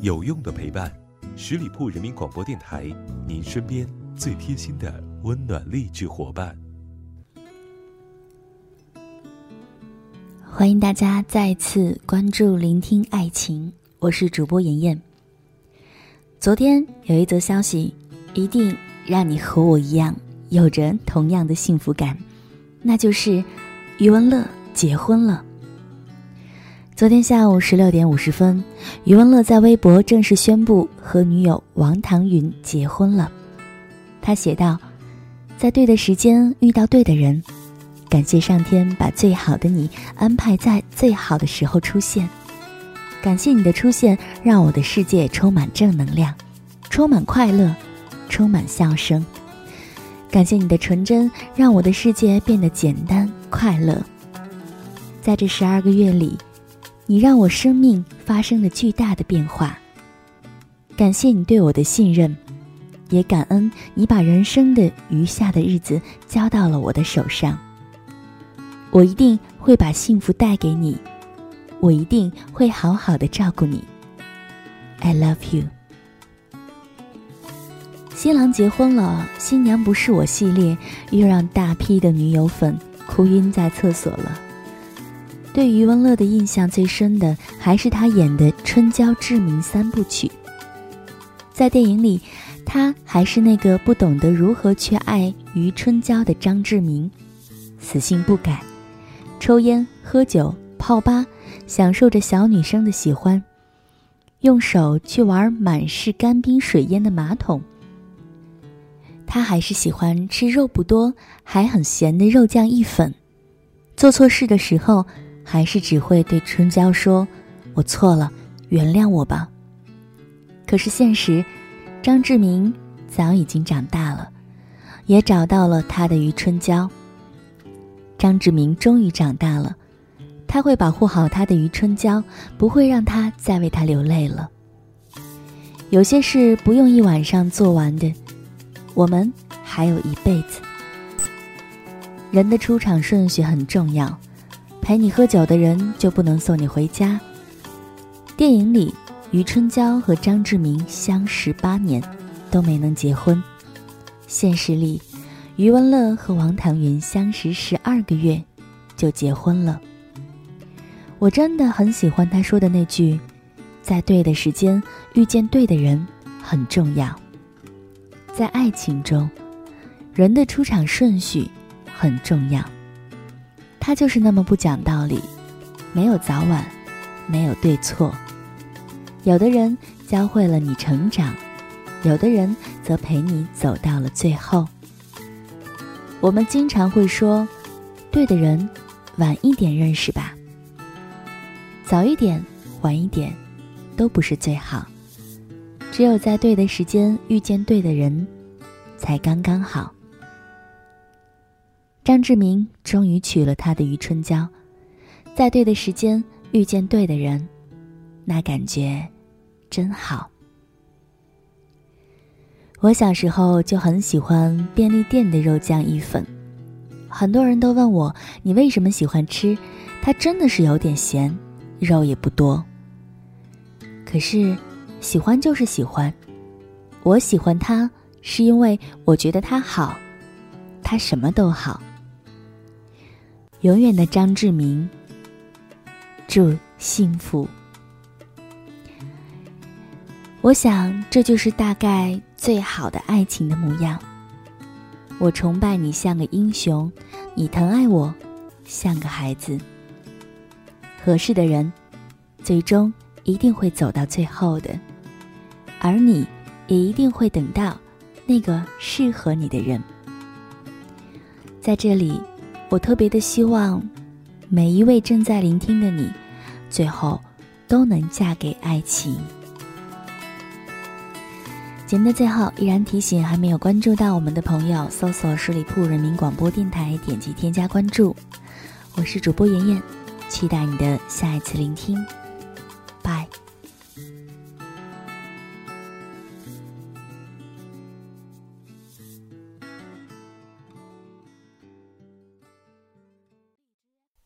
有用的陪伴，十里铺人民广播电台，您身边最贴心的温暖励志伙伴。欢迎大家再次关注、聆听爱情，我是主播妍妍。昨天有一则消息，一定让你和我一样有着同样的幸福感，那就是余文乐结婚了。昨天下午十六点五十分，余文乐在微博正式宣布和女友王唐云结婚了。他写道：“在对的时间遇到对的人，感谢上天把最好的你安排在最好的时候出现。感谢你的出现，让我的世界充满正能量，充满快乐，充满笑声。感谢你的纯真，让我的世界变得简单快乐。在这十二个月里。”你让我生命发生了巨大的变化。感谢你对我的信任，也感恩你把人生的余下的日子交到了我的手上。我一定会把幸福带给你，我一定会好好的照顾你。I love you。新郎结婚了，新娘不是我系列又让大批的女友粉哭晕在厕所了。对余文乐的印象最深的还是他演的《春娇志明》三部曲。在电影里，他还是那个不懂得如何去爱余春娇的张志明，死性不改，抽烟喝酒泡吧，享受着小女生的喜欢，用手去玩满是干冰水烟的马桶。他还是喜欢吃肉不多还很咸的肉酱意粉，做错事的时候。还是只会对春娇说：“我错了，原谅我吧。”可是现实，张志明早已经长大了，也找到了他的余春娇。张志明终于长大了，他会保护好他的余春娇，不会让他再为他流泪了。有些事不用一晚上做完的，我们还有一辈子。人的出场顺序很重要。陪你喝酒的人就不能送你回家。电影里，余春娇和张志明相识八年，都没能结婚。现实里，余文乐和王唐云相识十二个月，就结婚了。我真的很喜欢他说的那句：“在对的时间遇见对的人很重要。”在爱情中，人的出场顺序很重要。他就是那么不讲道理，没有早晚，没有对错。有的人教会了你成长，有的人则陪你走到了最后。我们经常会说，对的人，晚一点认识吧。早一点，晚一点，都不是最好。只有在对的时间遇见对的人，才刚刚好。张志明终于娶了他的余春娇，在对的时间遇见对的人，那感觉真好。我小时候就很喜欢便利店的肉酱意粉，很多人都问我你为什么喜欢吃，它真的是有点咸，肉也不多。可是喜欢就是喜欢，我喜欢它是因为我觉得它好，它什么都好。永远的张志明，祝幸福。我想这就是大概最好的爱情的模样。我崇拜你像个英雄，你疼爱我像个孩子。合适的人，最终一定会走到最后的，而你也一定会等到那个适合你的人。在这里。我特别的希望，每一位正在聆听的你，最后都能嫁给爱情。节目的最后，依然提醒还没有关注到我们的朋友，搜索十里铺人民广播电台，点击添加关注。我是主播妍妍，期待你的下一次聆听。